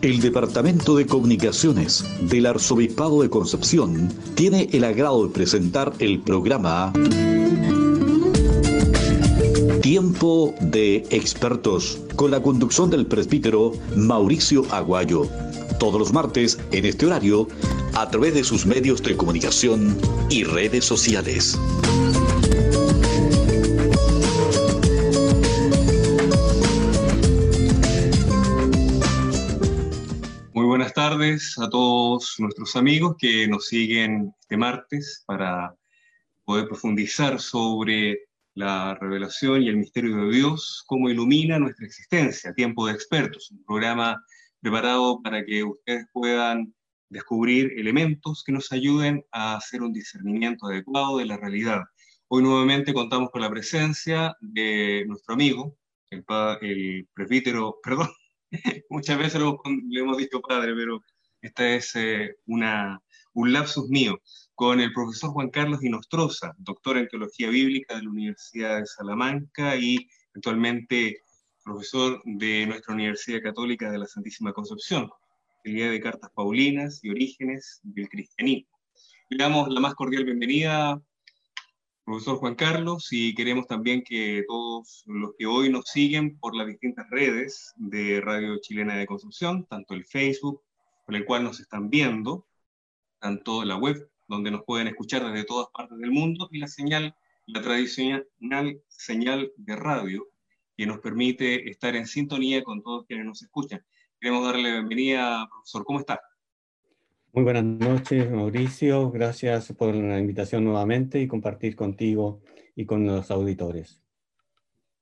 El Departamento de Comunicaciones del Arzobispado de Concepción tiene el agrado de presentar el programa Tiempo de Expertos con la conducción del presbítero Mauricio Aguayo. Todos los martes en este horario a través de sus medios de comunicación y redes sociales. Tardes a todos nuestros amigos que nos siguen este martes para poder profundizar sobre la revelación y el misterio de Dios, cómo ilumina nuestra existencia, Tiempo de Expertos, un programa preparado para que ustedes puedan descubrir elementos que nos ayuden a hacer un discernimiento adecuado de la realidad. Hoy nuevamente contamos con la presencia de nuestro amigo, el, el presbítero, perdón, Muchas veces le hemos dicho padre, pero esta es eh, una, un lapsus mío, con el profesor Juan Carlos Inostroza, doctor en Teología Bíblica de la Universidad de Salamanca y actualmente profesor de nuestra Universidad Católica de la Santísima Concepción, día de Cartas Paulinas y Orígenes del Cristianismo. Le damos la más cordial bienvenida, profesor Juan Carlos, y queremos también que todos los que hoy nos siguen por las distintas redes de Radio Chilena de Construcción, tanto el Facebook, por el cual nos están viendo, tanto la web, donde nos pueden escuchar desde todas partes del mundo, y la señal, la tradicional señal de radio, que nos permite estar en sintonía con todos quienes nos escuchan. Queremos darle la bienvenida, profesor. ¿Cómo está? Muy buenas noches, Mauricio. Gracias por la invitación nuevamente y compartir contigo y con los auditores.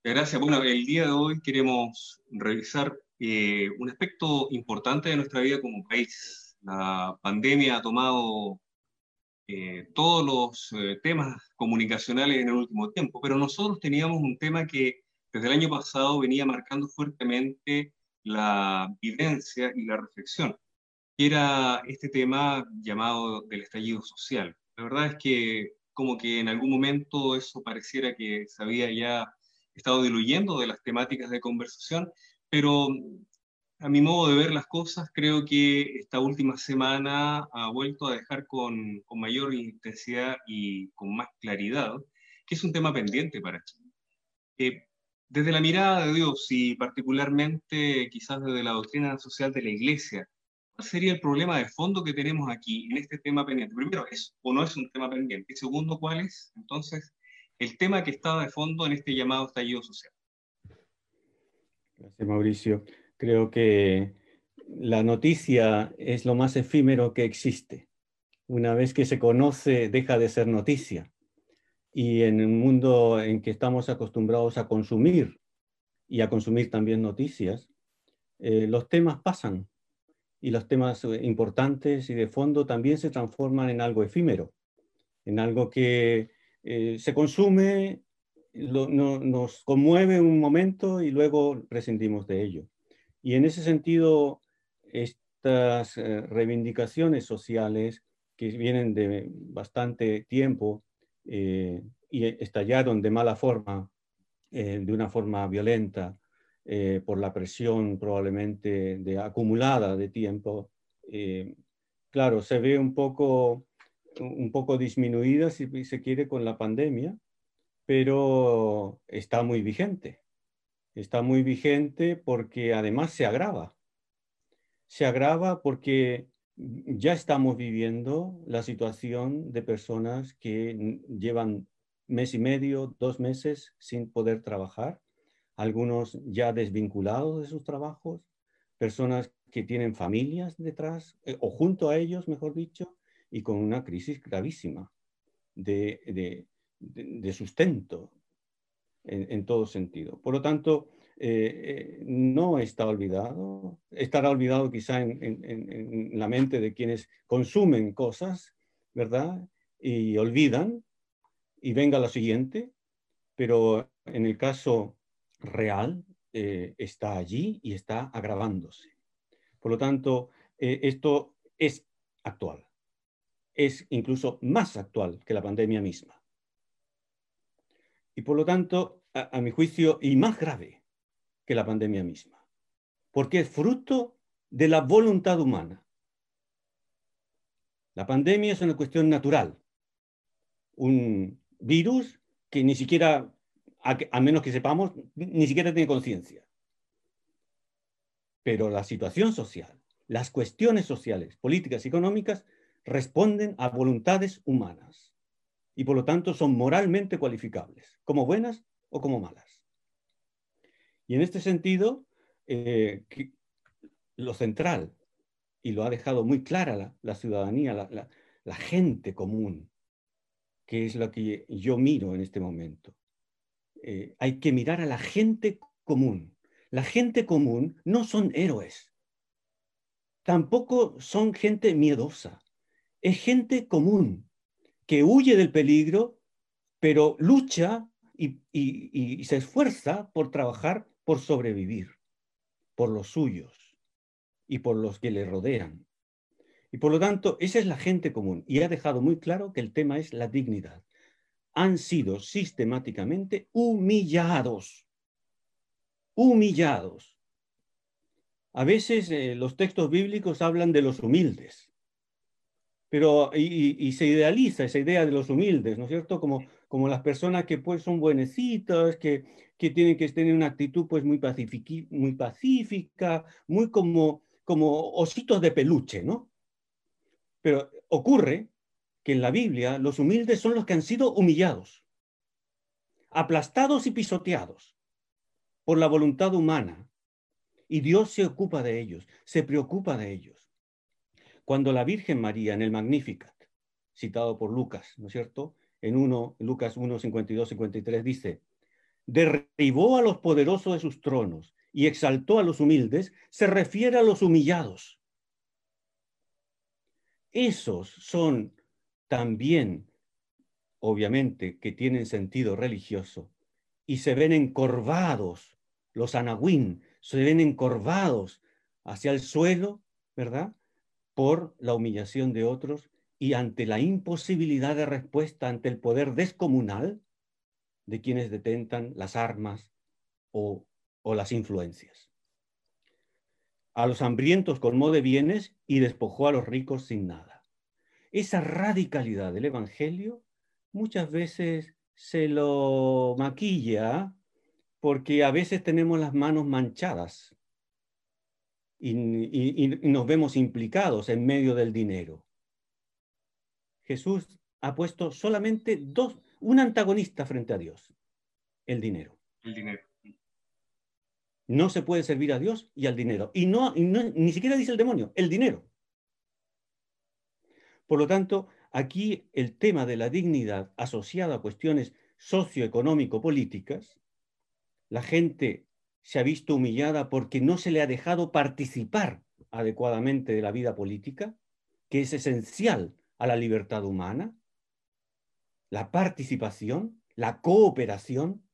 Gracias. Bueno, el día de hoy queremos revisar eh, un aspecto importante de nuestra vida como país. La pandemia ha tomado eh, todos los eh, temas comunicacionales en el último tiempo, pero nosotros teníamos un tema que desde el año pasado venía marcando fuertemente la vivencia y la reflexión era este tema llamado del estallido social. La verdad es que como que en algún momento eso pareciera que se había ya estado diluyendo de las temáticas de conversación, pero a mi modo de ver las cosas, creo que esta última semana ha vuelto a dejar con, con mayor intensidad y con más claridad que es un tema pendiente para Chile. Eh, desde la mirada de Dios y particularmente quizás desde la doctrina social de la Iglesia, ¿Cuál sería el problema de fondo que tenemos aquí en este tema pendiente? Primero, ¿es o no es un tema pendiente? Y segundo, ¿cuál es entonces el tema que está de fondo en este llamado estallido social? Gracias, Mauricio. Creo que la noticia es lo más efímero que existe. Una vez que se conoce, deja de ser noticia. Y en un mundo en que estamos acostumbrados a consumir y a consumir también noticias, eh, los temas pasan y los temas eh, importantes y de fondo también se transforman en algo efímero, en algo que eh, se consume, nos conmueve un momento y luego prescindimos de ello. Y en ese sentido, estas eh, reivindicaciones sociales que vienen de bastante tiempo y estallaron de mala forma, de una forma violenta, eh, por la presión probablemente de, acumulada de tiempo, eh, claro, se ve un poco, un poco disminuida, si se quiere, con la pandemia, pero está muy vigente. Está muy vigente porque además se agrava. Se agrava porque ya estamos viviendo la situación de personas que llevan mes y medio, dos meses sin poder trabajar algunos ya desvinculados de sus trabajos, personas que tienen familias detrás, eh, o junto a ellos, mejor dicho, y con una crisis gravísima de, sustento en, todo sentido. Por lo tanto, eh, eh, no está olvidado, estará olvidado quizá en, en, la mente de quienes consumen cosas, ¿verdad? Y olvidan, y venga lo siguiente, pero en el caso real eh, está allí y está agravándose. Por lo tanto, eh, esto es actual. Es incluso más actual que la pandemia misma. Y por lo tanto, a, a mi juicio, y más grave que la pandemia misma. Porque es fruto de la voluntad humana. La pandemia es una cuestión natural. Un virus que ni siquiera, a, menos que sepamos, ni siquiera tiene conciencia. Pero la situación social, las cuestiones sociales, políticas y económicas responden a voluntades humanas y por lo tanto son moralmente cualificables, como buenas o como malas. Y en este sentido, eh, lo central y lo ha dejado muy clara la, ciudadanía, la, gente común, que es lo que yo miro en este momento. Eh, hay que mirar a la gente común. La gente común no son héroes, tampoco son gente miedosa, es gente común que huye del peligro, pero lucha y se esfuerza por trabajar, por sobrevivir, por los suyos y por los que le rodean. Y por lo tanto, esa es la gente común y ha dejado muy claro que el tema es la dignidad. Han sido sistemáticamente humillados, humillados. A veces eh, los textos bíblicos hablan de los humildes, pero y, se idealiza esa idea de los humildes, ¿no es cierto? Como, como las personas que pues son buenecitas, que, que tienen que tener una actitud pues muy, muy pacífica, muy como como ositos de peluche, ¿no? Pero ocurre que en la Biblia los humildes son los que han sido humillados, aplastados y pisoteados por la voluntad humana. Y Dios se ocupa de ellos, se preocupa de ellos. Cuando la Virgen María en el Magnificat, citado por Lucas, ¿no es cierto? En 1, Lucas 1, 52, 53 dice, derribó a los poderosos de sus tronos y exaltó a los humildes, se refiere a los humillados. Esos son también, obviamente, que tienen sentido religioso y se ven encorvados, los anahuín, se ven encorvados hacia el suelo, ¿verdad? Por la humillación de otros y ante la imposibilidad de respuesta ante el poder descomunal de quienes detentan las armas o o las influencias. A los hambrientos colmó de bienes y despojó a los ricos sin nada. Esa radicalidad del Evangelio muchas veces se lo maquilla porque a veces tenemos las manos manchadas y, nos vemos implicados en medio del dinero. Jesús ha puesto solamente dos, un antagonista frente a Dios, el dinero. El dinero. No se puede servir a Dios y al dinero. Y no, ni siquiera dice el demonio, el dinero. Por lo tanto, aquí el tema de la dignidad asociada a cuestiones socioeconómico-políticas, la gente se ha visto humillada porque no se le ha dejado participar adecuadamente de la vida política, que es esencial a la libertad humana, la participación, la cooperación,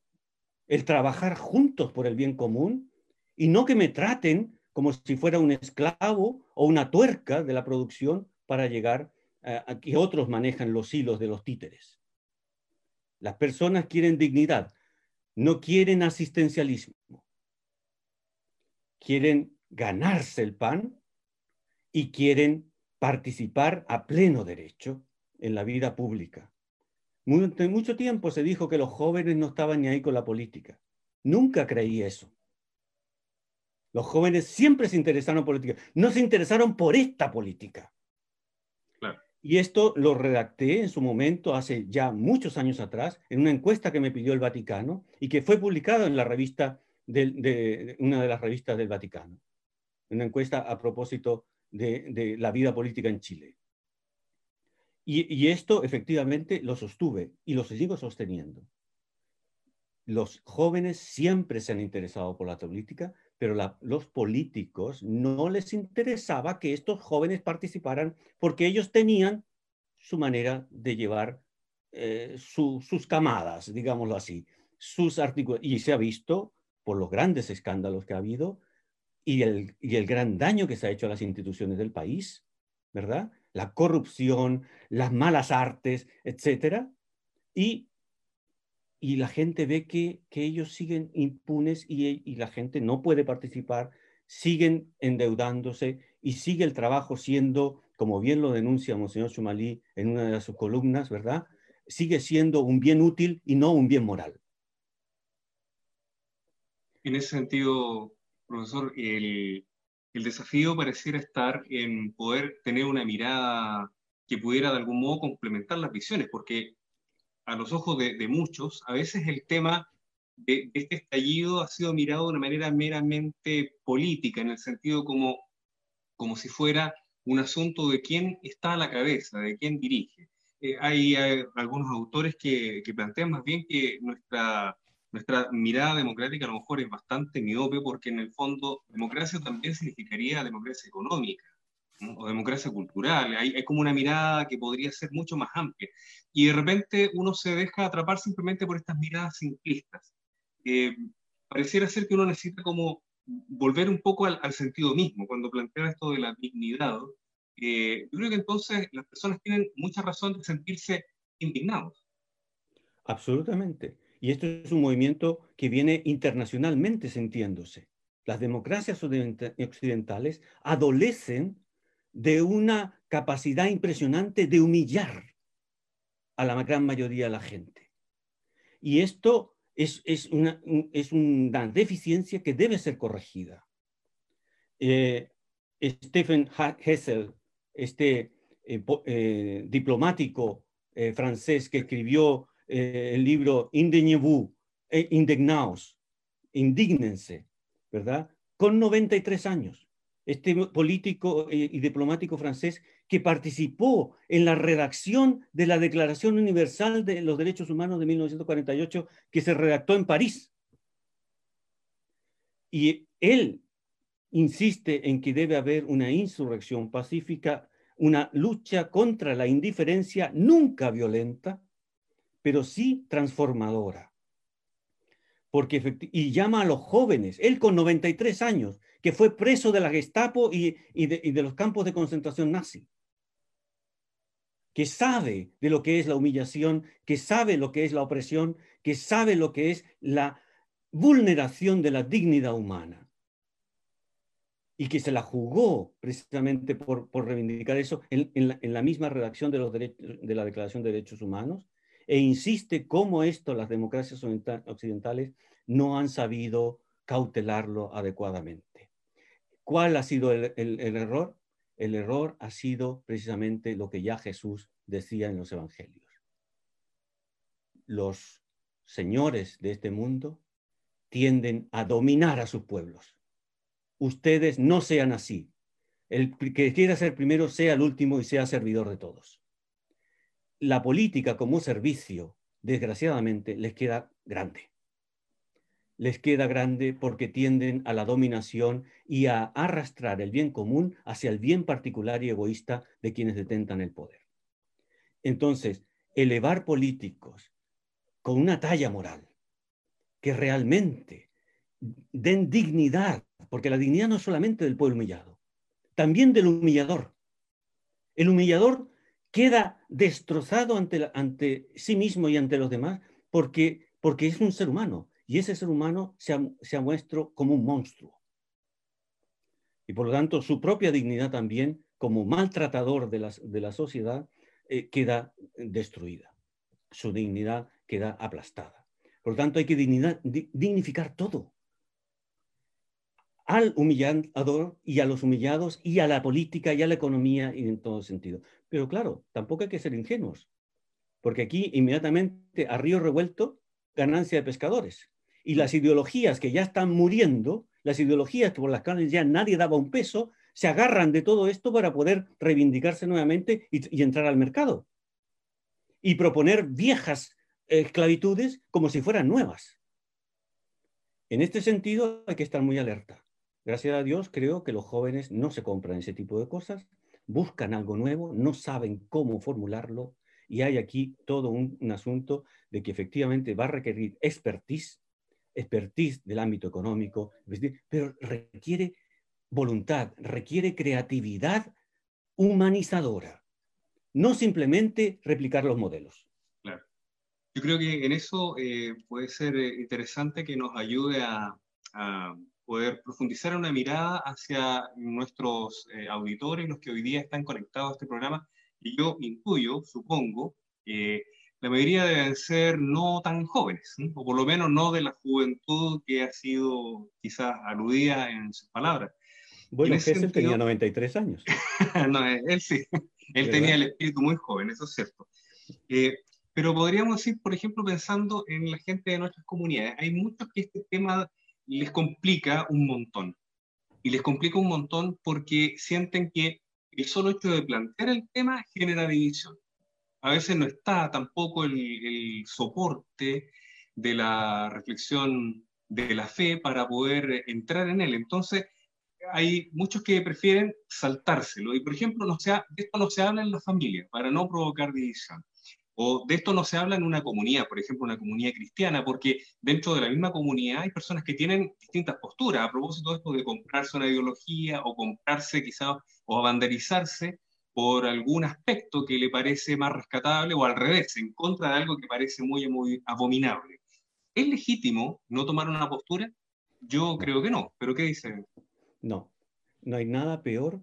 el trabajar juntos por el bien común y no que me traten como si fuera un esclavo o una tuerca de la producción para llegar a, que otros manejan los hilos de los títeres. Las personas quieren dignidad, no quieren asistencialismo. Quieren ganarse el pan y quieren participar a pleno derecho en la vida pública. Durante mucho tiempo se dijo que los jóvenes no estaban ni ahí con la política. Nunca creí eso. Los jóvenes siempre se interesaron por política, no se interesaron por esta política. Y esto lo redacté en su momento, hace ya muchos años atrás, en una encuesta que me pidió el Vaticano y que fue publicada en la revista de, una de las revistas del Vaticano. Una encuesta a propósito de la vida política en Chile. Y, esto efectivamente lo sostuve y lo sigo sosteniendo. Los jóvenes siempre se han interesado por la política, pero los políticos no les interesaba que estos jóvenes participaran porque ellos tenían su manera de llevar eh, sus camadas, digámoslo así, sus artículos. Y se ha visto por los grandes escándalos que ha habido y el, y el gran daño que se ha hecho a las instituciones del país, ¿verdad? la corrupción, las malas artes, etc. Y, la gente ve que, ellos siguen impunes y, la gente no puede participar siguen endeudándose y sigue el trabajo siendo, como bien lo denuncia Monseñor Chumalí en una de sus columnas, ¿verdad? Sigue siendo un bien útil y no un bien moral. En ese sentido, profesor, el, el desafío pareciera estar en poder tener una mirada que pudiera de algún modo complementar las visiones, porque a los ojos de, muchos, a veces el tema de, este estallido ha sido mirado de una manera meramente política, en el sentido como, como si fuera un asunto de quién está a la cabeza, de quién dirige. Eh, hay, algunos autores que, que, plantean más bien que nuestra, nuestra mirada democrática a lo mejor es bastante miope porque en el fondo democracia también significaría democracia económica o democracia cultural. Hay, hay, como una mirada que podría ser mucho más amplia. Y de repente uno se deja atrapar simplemente por estas miradas simplistas. Eh, pareciera ser que uno necesita como volver un poco al, sentido mismo. Cuando plantea esto de la dignidad, eh, yo creo que entonces las personas tienen mucha razón de sentirse indignados. Absolutamente. Y esto es un movimiento que viene internacionalmente sintiéndose. Las democracias occidentales adolecen de una capacidad impresionante de humillar a la gran mayoría de la gente. Y esto es, una, es una, deficiencia que debe ser corregida. Eh, Stephen Hessel, este eh, eh, diplomático francés que escribió el libro Indignez-vous, indignaos, indígnense, ¿verdad? Con 93 años este político eh, y diplomático francés que participó en la redacción de la Declaración Universal de los Derechos Humanos de 1948 que se redactó en París. Y él insiste en que debe haber una insurrección pacífica, una lucha contra la indiferencia nunca violenta, pero sí transformadora. Porque, y llama a los jóvenes, él con 93 años, que fue preso de la Gestapo y, de, los campos de concentración nazi, que sabe de lo que es la humillación, que sabe lo que es la opresión, que sabe lo que es la vulneración de la dignidad humana. Y que se la jugó precisamente por, reivindicar eso en, la, misma redacción de, los de la Declaración de Derechos Humanos, e insiste cómo esto las democracias occidentales no han sabido cautelarlo adecuadamente. ¿Cuál ha sido el, error? El error ha sido precisamente lo que ya Jesús decía en los evangelios. Los señores de este mundo tienden a dominar a sus pueblos. Ustedes no sean así. El que quiera ser primero sea el último y sea servidor de todos. La política como servicio, desgraciadamente, les queda grande les queda grande porque tienden a la dominación y a arrastrar el bien común hacia el bien particular y egoísta de quienes detentan el poder. Entonces, elevar políticos con una talla moral que realmente den dignidad, porque la dignidad no solamente del pueblo humillado, también del humillador. El humillador queda destrozado ante, sí mismo y ante los demás porque, es un ser humano, y ese ser humano se se como un monstruo. Y por lo tanto, su propia dignidad también, como maltratador de la, de la sociedad, eh, queda destruida. Su dignidad queda aplastada. Por lo tanto, hay que dignificar todo. Al humillador y a los humillados y a la política y a la economía y en todo sentido. Pero claro, tampoco hay que ser ingenuos, porque aquí inmediatamente a río revuelto, ganancia de pescadores. Y las ideologías que ya están muriendo, las ideologías por las cuales ya nadie daba un peso, se agarran de todo esto para poder reivindicarse nuevamente y, entrar al mercado. Y proponer viejas esclavitudes como si fueran nuevas. En este sentido hay que estar muy alerta. Gracias a Dios creo que los jóvenes no se compran ese tipo de cosas, buscan algo nuevo, no saben cómo formularlo y hay aquí todo un, un asunto de que efectivamente va a requerir expertise expertise del ámbito económico, pero requiere voluntad, requiere creatividad humanizadora, no simplemente replicar los modelos. Claro. Yo creo que en eso eh, puede ser eh, interesante que nos ayude a, poder profundizar una mirada hacia nuestros eh, auditores, los que hoy día están conectados a este programa, y yo intuyo, supongo, que la mayoría deben ser no tan jóvenes, o por lo menos no de la juventud que ha sido quizás aludida en sus palabras. Bueno, que él tenía 93 años. no, él sí, él tenía el espíritu muy joven, eso es cierto. Eh, pero podríamos decir, por ejemplo, pensando en la gente de nuestras comunidades, hay muchos que este tema les complica un montón. Y les complica un montón porque sienten que el solo hecho de plantear el tema genera división. A veces no está tampoco el, el soporte de la reflexión de la fe para poder entrar en él. Entonces, hay muchos que prefieren saltárselo. Y, por ejemplo, no esto no se habla en la familia para no provocar división. O de esto no se habla en una comunidad, por ejemplo, una comunidad cristiana, porque dentro de la misma comunidad hay personas que tienen distintas posturas. A propósito de esto de comprarse una ideología o comprarse quizás o abanderizarse por algún aspecto que le parece más rescatable o al revés, en contra de algo que parece muy, muy abominable. ¿Es legítimo no tomar una postura? Yo creo que no, pero ¿qué dicen? No, no hay nada peor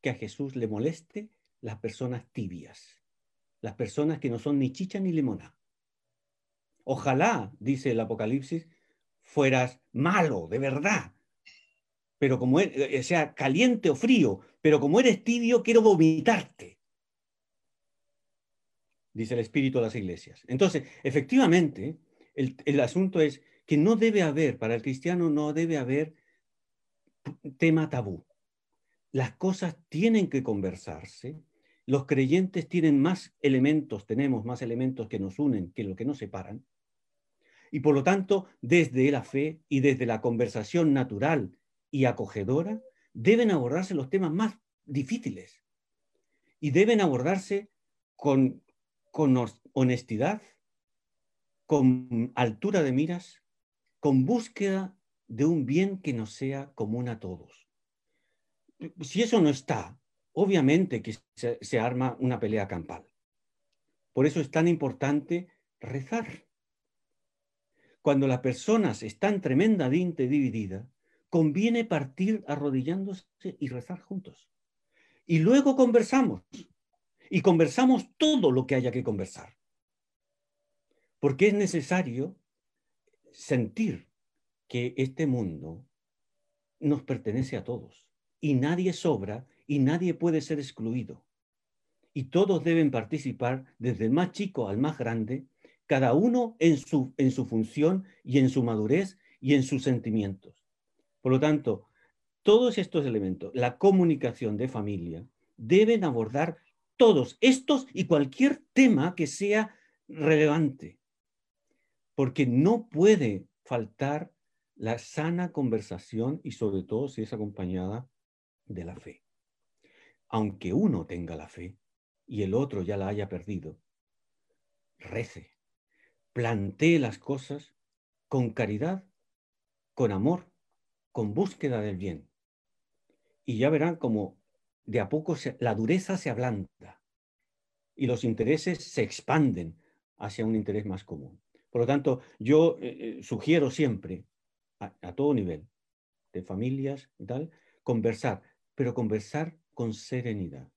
que a Jesús le moleste las personas tibias las personas que no son ni chicha ni limona. Ojalá, dice el Apocalipsis, fueras malo, de verdad. Pero como eh, sea caliente o frío, pero como eres tibio, quiero vomitarte. Dice el Espíritu a las iglesias. Entonces, efectivamente, el, el asunto es que no debe haber, para el cristiano no debe haber tema tabú. Las cosas tienen que conversarse, los creyentes tienen más elementos, tenemos más elementos que nos unen que lo que nos separan. Y por lo tanto, desde la fe y desde la conversación natural y acogedora, deben abordarse los temas más difíciles. Y deben abordarse con, honestidad, con altura de miras, con búsqueda de un bien que nos sea común a todos. Si eso no está, obviamente que se, arma una pelea campal. Por eso es tan importante rezar. Cuando las personas están tremendamente divididas, conviene partir arrodillándose y rezar juntos. Y luego conversamos. Y conversamos todo lo que haya que conversar. Porque es necesario sentir que este mundo nos pertenece a todos y nadie sobra y nadie puede ser excluido. Y todos deben participar, desde el más chico al más grande, cada uno en su, en su función y en su madurez y en sus sentimientos. Por lo tanto, todos estos elementos, la comunicación de familia, deben abordar todos estos y cualquier tema que sea relevante, porque no puede faltar la sana conversación y sobre todo si es acompañada de la fe aunque uno tenga la fe y el otro ya la haya perdido, rece, plantee las cosas con caridad, con amor, con búsqueda del bien. Y ya verán como de a poco la dureza se ablanda y los intereses se expanden hacia un interés más común. Por lo tanto, yo eh, eh, sugiero siempre, a, a, todo nivel, de familias y tal, conversar, pero conversar con serenidad.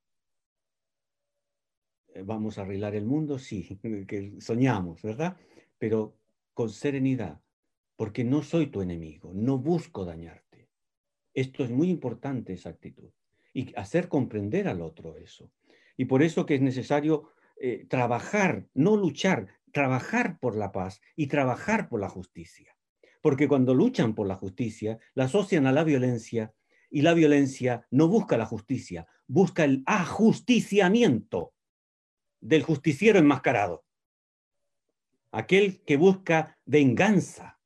Eh, vamos a arreglar el mundo, sí, que soñamos, ¿verdad? Pero con serenidad, porque no soy tu enemigo, no busco dañarte. Esto es muy importante, esa actitud. Y hacer comprender al otro eso. Y por eso que es necesario eh, trabajar, no luchar, trabajar por la paz y trabajar por la justicia. Porque cuando luchan por la justicia, la asocian a la violencia y la violencia no busca la justicia, busca el ajusticiamiento del justiciero enmascarado. Aquel que busca venganza.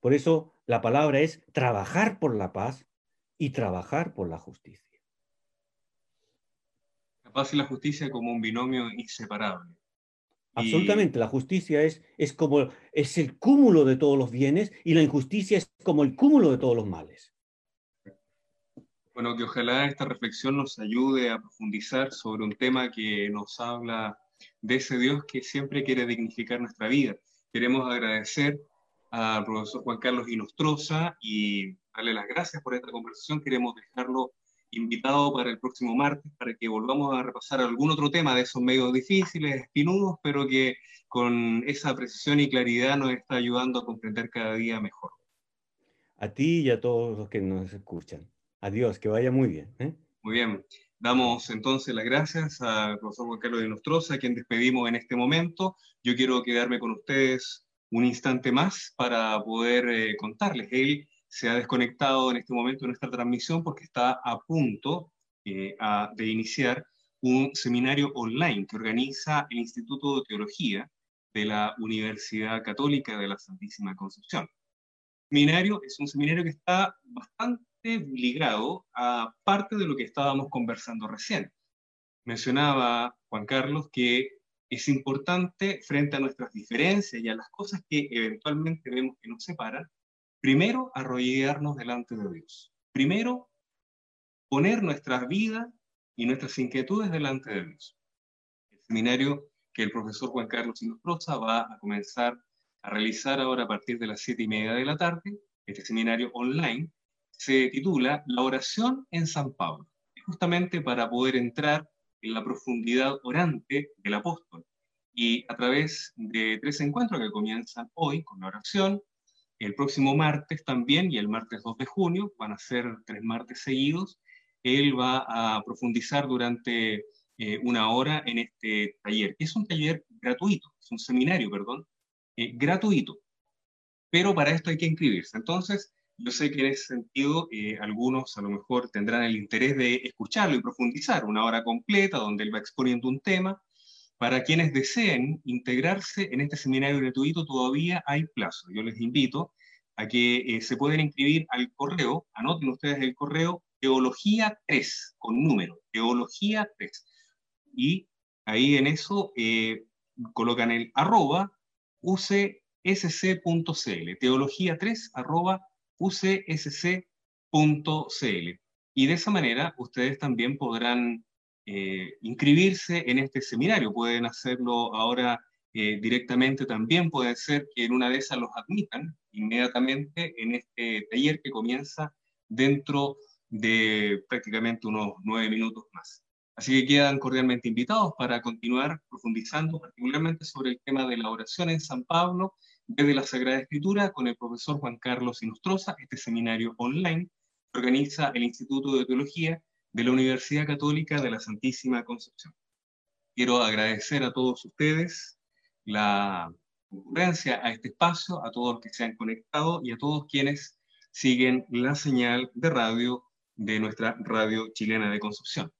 Por eso la palabra es trabajar por la paz y trabajar por la justicia. La paz y la justicia como un binomio inseparable. Absolutamente, la justicia es, es como es el cúmulo de todos los bienes y la injusticia es como el cúmulo de todos los males. Bueno, que ojalá esta reflexión nos ayude a profundizar sobre un tema que nos habla de ese Dios que siempre quiere dignificar nuestra vida. Queremos agradecer al profesor Juan Carlos Inostroza y darle las gracias por esta conversación. Queremos dejarlo invitado para el próximo martes para que volvamos a repasar algún otro tema de esos medios difíciles, espinudos, pero que con esa precisión y claridad nos está ayudando a comprender cada día mejor. A ti y a todos los que nos escuchan. Adiós, que vaya muy bien. ¿eh? Muy bien. Damos entonces las gracias al profesor Juan Carlos de Nostroza, a quien despedimos en este momento. Yo quiero quedarme con ustedes un instante más para poder eh, contarles. Él se ha desconectado en este momento de nuestra transmisión porque está a punto eh, de iniciar un seminario online que organiza el Instituto de Teología de la Universidad Católica de la Santísima Concepción. Seminario es un seminario que está bastante ligado a parte de lo que estábamos conversando recién. Mencionaba Juan Carlos que es importante frente a nuestras diferencias y a las cosas que eventualmente vemos que nos separan, primero arrodillarnos delante de Dios. Primero poner nuestras vidas y nuestras inquietudes delante de Dios. El seminario que el profesor Juan Carlos Inostroza va a comenzar a realizar ahora a partir de las siete y media de la tarde, este seminario online, se titula La oración en San Pablo, justamente para poder entrar en la profundidad orante del apóstol. Y a través de tres encuentros que comienzan hoy con la oración, el próximo martes también y el martes 2 de junio, van a ser tres martes seguidos, él va a profundizar durante eh, una hora en este taller, es un taller gratuito, es un seminario, perdón, eh, gratuito. Pero para esto hay que inscribirse. Entonces, yo sé que en ese sentido eh, algunos a lo mejor tendrán el interés de escucharlo y profundizar una hora completa donde él va exponiendo un tema. Para quienes deseen integrarse en este seminario gratuito todavía hay plazo. Yo les invito a que eh, se pueden inscribir al correo, anoten ustedes el correo teología 3 con número, teología 3. Y ahí en eso eh, colocan el arroba ucsc.cl, teología 3 arroba ucsc.cl. Y de esa manera ustedes también podrán eh, inscribirse en este seminario. Pueden hacerlo ahora eh, directamente también. Puede ser que en una de esas los admitan inmediatamente en este taller que comienza dentro de prácticamente unos nueve minutos más. Así que quedan cordialmente invitados para continuar profundizando particularmente sobre el tema de la oración en San Pablo desde la Sagrada Escritura con el profesor Juan Carlos Inostroza, este seminario online organiza el Instituto de Teología de la Universidad Católica de la Santísima Concepción. Quiero agradecer a todos ustedes la concurrencia a este espacio, a todos los que se han conectado y a todos quienes siguen la señal de radio de nuestra radio chilena de Concepción.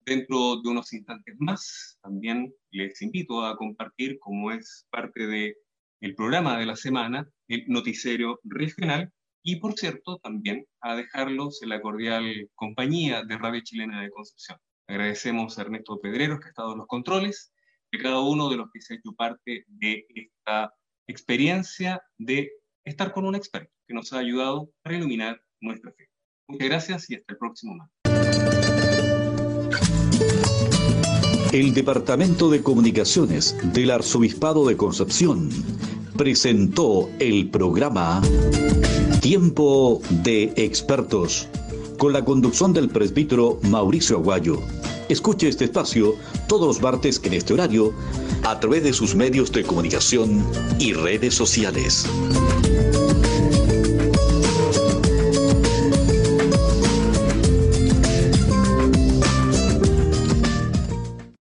Dentro de unos instantes más, también les invito a compartir, como es parte de el programa de la semana, el noticiero regional, y por cierto, también a dejarlos en la cordial compañía de Radio Chilena de Concepción. Agradecemos a Ernesto Pedreros, que ha estado en los controles, de cada uno de los que se ha hecho parte de esta experiencia de estar con un experto que nos ha ayudado a iluminar nuestra fe. Muchas gracias y hasta el próximo martes. El Departamento de Comunicaciones del Arzobispado de Concepción presentó el programa Tiempo de Expertos con la conducción del presbítero Mauricio Aguayo. Escuche este espacio todos los martes en este horario a través de sus medios de comunicación y redes sociales.